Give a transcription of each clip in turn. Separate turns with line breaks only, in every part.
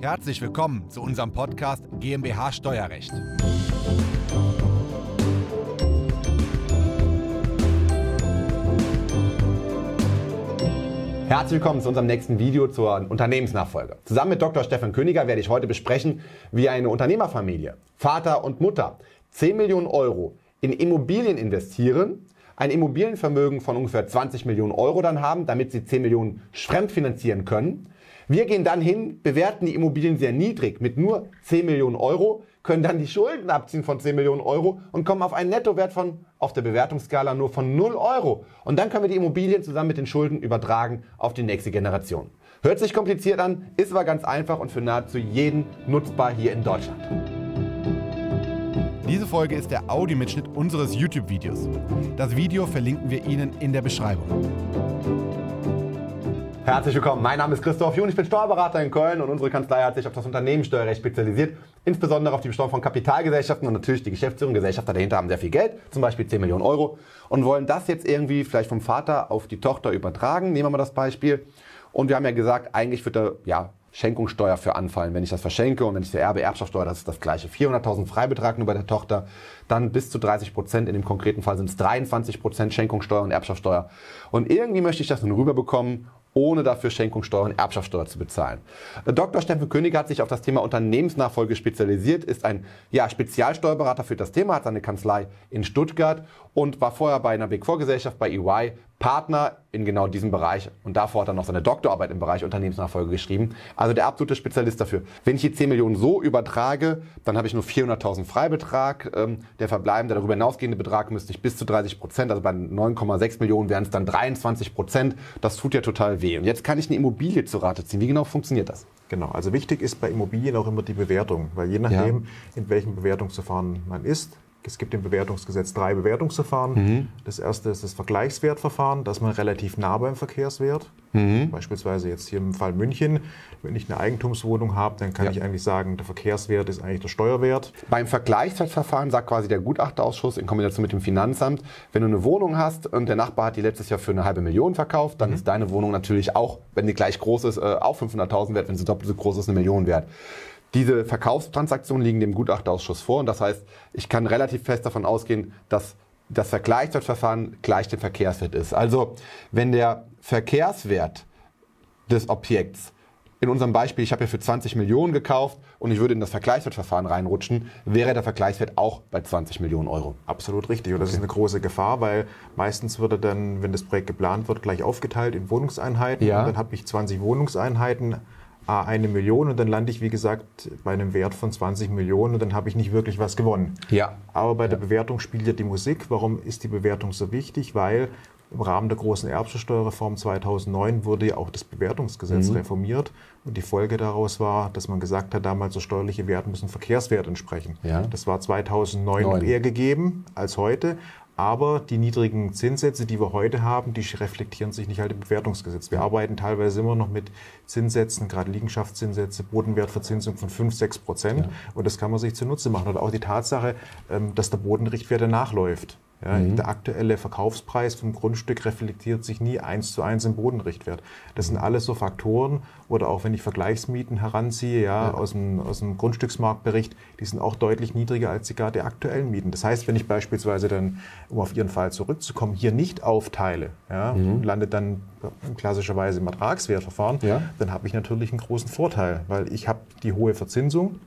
Herzlich willkommen zu unserem Podcast GmbH Steuerrecht.
Herzlich willkommen zu unserem nächsten Video zur Unternehmensnachfolge. Zusammen mit Dr. Stefan Königer werde ich heute besprechen, wie eine Unternehmerfamilie, Vater und Mutter, 10 Millionen Euro in Immobilien investieren, ein Immobilienvermögen von ungefähr 20 Millionen Euro dann haben, damit sie 10 Millionen fremdfinanzieren können. Wir gehen dann hin, bewerten die Immobilien sehr niedrig mit nur 10 Millionen Euro, können dann die Schulden abziehen von 10 Millionen Euro und kommen auf einen Nettowert von, auf der Bewertungsskala nur von 0 Euro. Und dann können wir die Immobilien zusammen mit den Schulden übertragen auf die nächste Generation. Hört sich kompliziert an, ist aber ganz einfach und für nahezu jeden nutzbar hier in Deutschland.
Diese Folge ist der Audiomitschnitt unseres YouTube-Videos. Das Video verlinken wir Ihnen in der Beschreibung.
Herzlich willkommen. Mein Name ist Christoph Jun, ich bin Steuerberater in Köln und unsere Kanzlei hat sich auf das Unternehmenssteuerrecht spezialisiert, insbesondere auf die Besteuerung von Kapitalgesellschaften und natürlich die Geschäftsführung. Gesellschafter dahinter haben sehr viel Geld, zum Beispiel 10 Millionen Euro und wollen das jetzt irgendwie vielleicht vom Vater auf die Tochter übertragen. Nehmen wir mal das Beispiel. Und wir haben ja gesagt, eigentlich wird da ja, Schenkungssteuer für anfallen, wenn ich das verschenke und wenn ich der Erbe Erbschaftssteuer, das ist das gleiche. 400.000 Freibetrag nur bei der Tochter, dann bis zu 30 Prozent, in dem konkreten Fall sind es 23 Prozent Schenkungssteuer und Erbschaftssteuer. Und irgendwie möchte ich das nun rüberbekommen ohne dafür Schenkungssteuer und Erbschaftssteuer zu bezahlen. Dr. Steffen König hat sich auf das Thema Unternehmensnachfolge spezialisiert, ist ein ja, Spezialsteuerberater für das Thema, hat seine Kanzlei in Stuttgart und war vorher bei einer Big Four Gesellschaft bei EY Partner in genau diesem Bereich und davor hat er noch seine Doktorarbeit im Bereich Unternehmensnachfolge geschrieben. Also der absolute Spezialist dafür. Wenn ich die 10 Millionen so übertrage, dann habe ich nur 400.000 Freibetrag. Ähm, der verbleibende, darüber hinausgehende Betrag müsste ich bis zu 30 Prozent, also bei 9,6 Millionen wären es dann 23 Prozent. Das tut ja total weh. Und jetzt kann ich eine Immobilie zu Rate ziehen. Wie genau funktioniert das?
Genau, also wichtig ist bei Immobilien auch immer die Bewertung, weil je nachdem, ja. in welchem Bewertungsverfahren man ist, es gibt im Bewertungsgesetz drei Bewertungsverfahren. Mhm. Das erste ist das Vergleichswertverfahren, da ist man relativ nah beim Verkehrswert. Mhm. Beispielsweise jetzt hier im Fall München, wenn ich eine Eigentumswohnung habe, dann kann ja. ich eigentlich sagen, der Verkehrswert ist eigentlich der Steuerwert.
Beim Vergleichswertverfahren sagt quasi der Gutachterausschuss in Kombination mit dem Finanzamt, wenn du eine Wohnung hast und der Nachbar hat die letztes Jahr für eine halbe Million verkauft, dann mhm. ist deine Wohnung natürlich auch, wenn die gleich groß ist, äh, auch 500.000 wert, wenn sie doppelt so groß ist, eine Million wert. Diese Verkaufstransaktionen liegen dem Gutachterausschuss vor und das heißt, ich kann relativ fest davon ausgehen, dass das Vergleichswertverfahren gleich dem Verkehrswert ist. Also wenn der Verkehrswert des Objekts in unserem Beispiel, ich habe ja für 20 Millionen gekauft und ich würde in das Vergleichswertverfahren reinrutschen, wäre der Vergleichswert auch bei 20 Millionen Euro.
Absolut richtig. Und das okay. ist eine große Gefahr, weil meistens würde dann, wenn das Projekt geplant wird, gleich aufgeteilt in Wohnungseinheiten. Ja. Und dann habe ich 20 Wohnungseinheiten eine Million und dann lande ich, wie gesagt, bei einem Wert von 20 Millionen und dann habe ich nicht wirklich was gewonnen.
Ja.
Aber bei der Bewertung spielt ja die Musik. Warum ist die Bewertung so wichtig? Weil im Rahmen der großen Erbschaftssteuerreform 2009 wurde ja auch das Bewertungsgesetz mhm. reformiert und die Folge daraus war, dass man gesagt hat, damals so steuerliche Werte müssen Verkehrswert entsprechen. Ja. Das war 2009 Neun. eher gegeben als heute. Aber die niedrigen Zinssätze, die wir heute haben, die reflektieren sich nicht halt im Bewertungsgesetz. Wir arbeiten teilweise immer noch mit Zinssätzen, gerade Liegenschaftszinssätze, Bodenwertverzinsung von 5, 6 Prozent. Ja. Und das kann man sich zunutze machen. Oder auch die Tatsache, ähm, dass der Bodenrichtwert nachläuft. Ja, mhm. Der aktuelle Verkaufspreis vom Grundstück reflektiert sich nie eins zu eins im Bodenrichtwert. Das sind alles so Faktoren, oder auch wenn ich Vergleichsmieten heranziehe, ja, ja. Aus, dem, aus dem Grundstücksmarktbericht, die sind auch deutlich niedriger als die gerade aktuellen Mieten. Das heißt, wenn ich beispielsweise dann, um auf Ihren Fall zurückzukommen, hier nicht aufteile, ja, mhm. landet dann klassischerweise im Ertragswertverfahren, ja. dann habe ich natürlich einen großen Vorteil, weil ich habe die hohe Verzinsung,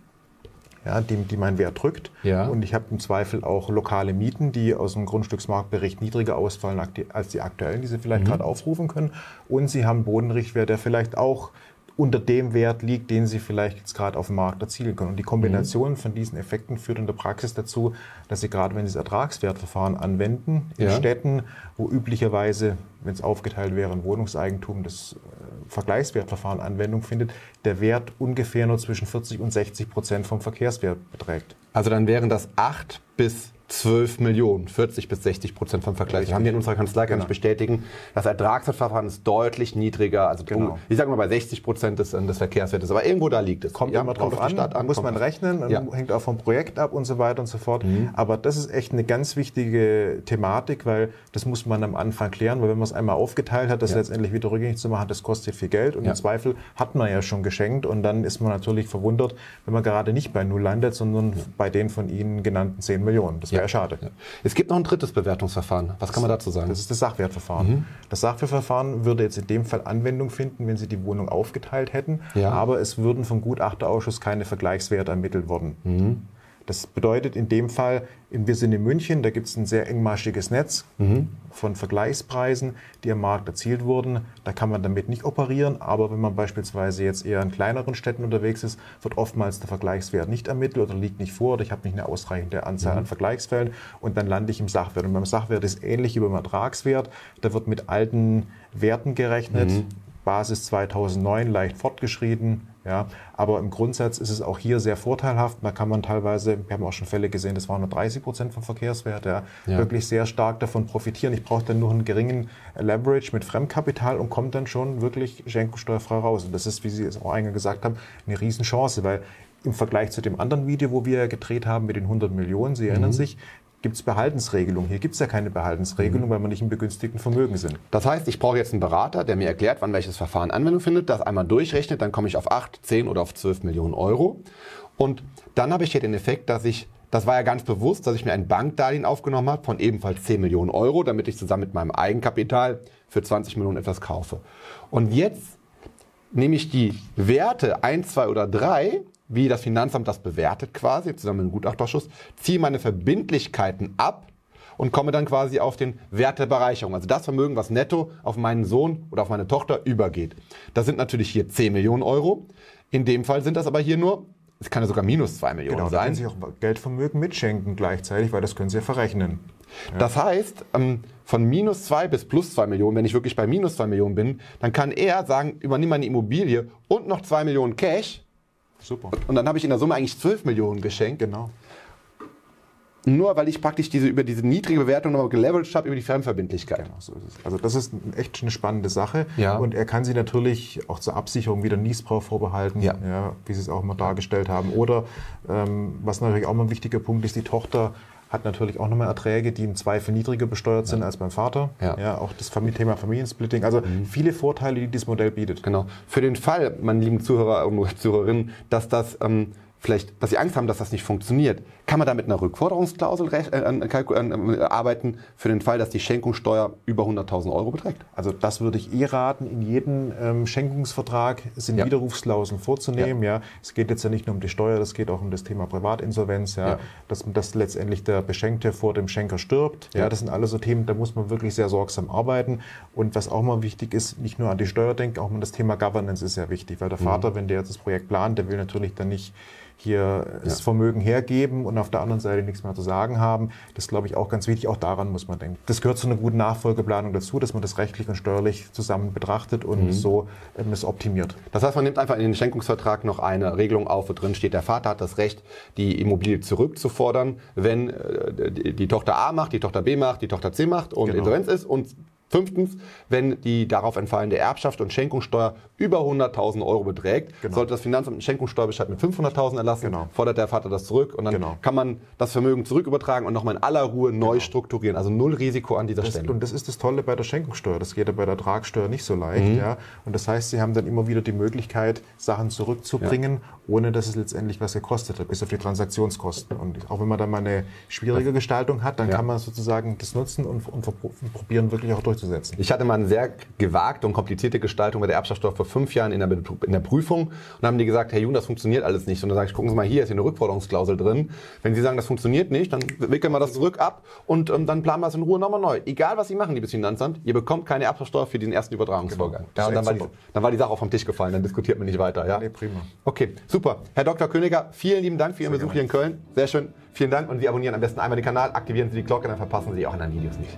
ja, die, die meinen Wert drückt. Ja. Und ich habe im Zweifel auch lokale Mieten, die aus dem Grundstücksmarktbericht niedriger ausfallen als die aktuellen, die Sie vielleicht mhm. gerade aufrufen können. Und Sie haben Bodenrichtwert, der vielleicht auch unter dem Wert liegt, den Sie vielleicht jetzt gerade auf dem Markt erzielen können. Und die Kombination mhm. von diesen Effekten führt in der Praxis dazu, dass Sie gerade, wenn Sie das Ertragswertverfahren anwenden, in ja. Städten, wo üblicherweise, wenn es aufgeteilt wäre, ein Wohnungseigentum, das äh, Vergleichswertverfahren Anwendung findet, der Wert ungefähr nur zwischen 40 und 60 Prozent vom Verkehrswert beträgt.
Also dann wären das 8 bis 12 Millionen, 40 bis 60 Prozent vom Vergleich. Das haben wir in unserer Kanzlei, kann
Genau.
ich bestätigen. Das Ertragswertverfahren ist deutlich niedriger, also
Genau.
ich sage mal bei 60 Prozent des, des Verkehrswertes, aber irgendwo da liegt es.
Kommt
Ja,
immer drauf
auf die Stadt
an, muss man rechnen,
Ja.
hängt auch vom Projekt ab und so weiter und so fort. Aber das ist echt eine ganz wichtige Thematik, weil das muss man am Anfang klären, weil wenn man es einmal aufgeteilt hat, das
Ja.
letztendlich wieder rückgängig zu machen, das kostet viel Geld und
Ja.
im Zweifel hat man ja schon geschenkt und dann ist man natürlich verwundert, wenn man gerade nicht bei Null landet, sondern bei den von Ihnen genannten 10 Millionen. Das
Ja.
schade.
Ja. Es gibt noch ein drittes Bewertungsverfahren. Was kann man dazu sagen?
Das ist das Sachwertverfahren.
Mhm.
Das Sachwertverfahren würde jetzt in dem Fall Anwendung finden, wenn Sie die Wohnung aufgeteilt hätten,
Ja.
aber es würden vom Gutachterausschuss keine Vergleichswerte ermittelt worden.
Mhm.
Das bedeutet in dem Fall, wir sind in München, da gibt es ein sehr engmaschiges Netz
Mhm.
von Vergleichspreisen, die am Markt erzielt wurden. Da kann man damit nicht operieren, aber wenn man beispielsweise jetzt eher in kleineren Städten unterwegs ist, wird oftmals der Vergleichswert nicht ermittelt oder liegt nicht vor oder ich habe nicht eine ausreichende Anzahl
Mhm.
an Vergleichsfällen und dann lande ich im Sachwert. Und beim Sachwert ist ähnlich wie beim Ertragswert. Da wird mit alten Werten gerechnet.
Mhm.
Basis 2009 leicht fortgeschritten. Ja, aber im Grundsatz ist es auch hier sehr vorteilhaft. Da kann man teilweise, wir haben auch schon Fälle gesehen, das waren nur 30 Prozent vom Verkehrswert, ja,
Ja.
wirklich sehr stark davon profitieren. Ich brauche dann nur einen geringen Leverage mit Fremdkapital und komme dann schon wirklich schenkungssteuerfrei raus. Und das ist, wie Sie es auch eingangs gesagt haben, eine Riesenchance, weil im Vergleich zu dem anderen Video, wo wir gedreht haben mit den 100 Millionen, Sie erinnern sich, gibt es Behaltensregelungen. Hier gibt es ja keine Behaltensregelung, weil wir nicht im begünstigten Vermögen sind.
Das heißt, ich brauche jetzt einen Berater, der mir erklärt, wann welches Verfahren Anwendung findet, das einmal durchrechnet, dann komme ich auf 8, 10 oder auf 12 Millionen Euro. Und dann habe ich hier den Effekt, dass ich, das war ja ganz bewusst, dass ich mir ein Bankdarlehen aufgenommen habe von ebenfalls 10 Millionen Euro, damit ich zusammen mit meinem Eigenkapital für 20 Millionen etwas kaufe. Und jetzt nehme ich die Werte 1, 2 oder 3, wie das Finanzamt das bewertet quasi, zusammen mit dem Gutachterausschuss, ziehe meine Verbindlichkeiten ab und komme dann quasi auf den Wert der Bereicherung. Also das Vermögen, was netto auf meinen Sohn oder auf meine Tochter übergeht. Das sind natürlich hier 10 Millionen Euro. In dem Fall sind das aber hier nur, es kann ja sogar minus 2 Millionen
Genau, da können
sein.
Sie auch Geldvermögen mitschenken gleichzeitig, weil das können Sie ja verrechnen.
Das heißt, ähm, von minus 2 bis plus 2 Millionen, wenn ich wirklich bei minus 2 Millionen bin, dann kann er sagen, übernimm meine Immobilie und noch 2 Millionen Cash
Super.
und dann habe ich in der Summe eigentlich 12 Millionen geschenkt.
Genau.
Nur weil ich praktisch diese, über diese niedrige Bewertung nochmal geleveraged habe über die Fremdverbindlichkeit.
Genau, so. Also das ist echt eine spannende Sache.
Ja.
Und er kann sie natürlich auch zur Absicherung wieder Niesbrauch vorbehalten,
Ja.
wie Sie es auch mal dargestellt haben. Oder ähm, was natürlich auch mal ein wichtiger Punkt ist, die Tochter hat natürlich auch nochmal Erträge, die im Zweifel niedriger besteuert sind als beim Vater.
Ja.
auch das Famili- Thema Familiensplitting. Also viele Vorteile, die dieses Modell bietet.
Genau. Für den Fall, meine lieben Zuhörer und Zuhörerinnen, dass das ähm, vielleicht, dass Sie Angst haben, dass das nicht funktioniert, kann man da mit einer Rückforderungsklausel äh, äh, arbeiten für den Fall, dass die Schenkungssteuer über 100.000 Euro beträgt.
Also das würde ich eh raten, in jedem ähm, Schenkungsvertrag sind
Ja.
Widerrufsklauseln vorzunehmen. Ja. Es geht jetzt ja nicht nur um die Steuer, es geht auch um das Thema Privatinsolvenz, ja.
Ja.
Dass, dass letztendlich der Beschenkte vor dem Schenker stirbt. Ja.
Ja.
das sind alles so Themen, da muss man wirklich sehr sorgsam arbeiten. Und was auch mal wichtig ist, nicht nur an die Steuer denken, auch mal das Thema Governance ist sehr wichtig, weil der
Mhm.
Vater, wenn der jetzt das Projekt plant, der will natürlich dann nicht hier das Vermögen hergeben und auf der anderen Seite nichts mehr zu sagen haben. Das ist, glaube ich, auch ganz wichtig. Auch daran muss man denken. Das gehört zu einer guten Nachfolgeplanung dazu, dass man das rechtlich und steuerlich zusammen betrachtet und
Mhm.
so ähm, es optimiert.
Das heißt, man nimmt einfach in den Schenkungsvertrag noch eine Regelung auf, wo drin steht, der Vater hat das Recht, die Immobilie zurückzufordern, wenn äh, die, die Tochter A macht, die Tochter B macht, die Tochter C macht und
Genau.
Insolvenz ist und Fünftens, wenn die darauf entfallende Erbschaft und Schenkungssteuer über 100.000 Euro beträgt,
Genau.
sollte das Finanzamt einen Schenkungssteuerbescheid mit 500.000 erlassen,
Genau.
fordert der Vater das zurück und dann
Genau.
kann man das Vermögen zurückübertragen und nochmal in aller Ruhe neu strukturieren. Also null Risiko an dieser
Das,
Stelle.
und das ist das Tolle bei der Schenkungssteuer. Das geht ja bei der Ertragssteuer nicht so leicht.
Mhm.
Ja. Und das heißt, Sie haben dann immer wieder die Möglichkeit, Sachen zurückzubringen, ohne dass es letztendlich was gekostet hat, bis auf die Transaktionskosten. Und auch wenn man dann mal eine schwierige Gestaltung hat, dann
Ja.
kann man sozusagen das nutzen und, und probieren, wirklich auch durchzusetzen.
Ich hatte mal eine sehr gewagte und komplizierte Gestaltung bei der Erbschaftssteuer vor fünf Jahren in der, in der Prüfung und dann haben die gesagt, Herr Jung, das funktioniert alles nicht. Und dann sage ich, gucken Sie mal, hier ist hier eine Rückforderungsklausel drin. Wenn Sie sagen, das funktioniert nicht, dann wickeln wir das zurück ab und ähm, dann planen wir es in Ruhe nochmal neu. Egal, was Sie machen, liebes Finanzamt, ihr bekommt keine Erbschaftssteuer für diesen ersten Übertragungsvorgang.
Das
Ja, und dann, war die, dann war die Sache auch vom Tisch gefallen, dann diskutiert man nicht weiter. Ja?
Nee, prima.
Okay, super. Herr Dr. Königer, vielen lieben Dank für Ihren Besuch hier in Köln. Sehr schön. Vielen Dank und Sie abonnieren am besten einmal den Kanal, aktivieren Sie die Glocke, dann verpassen Sie auch anderen Videos nicht.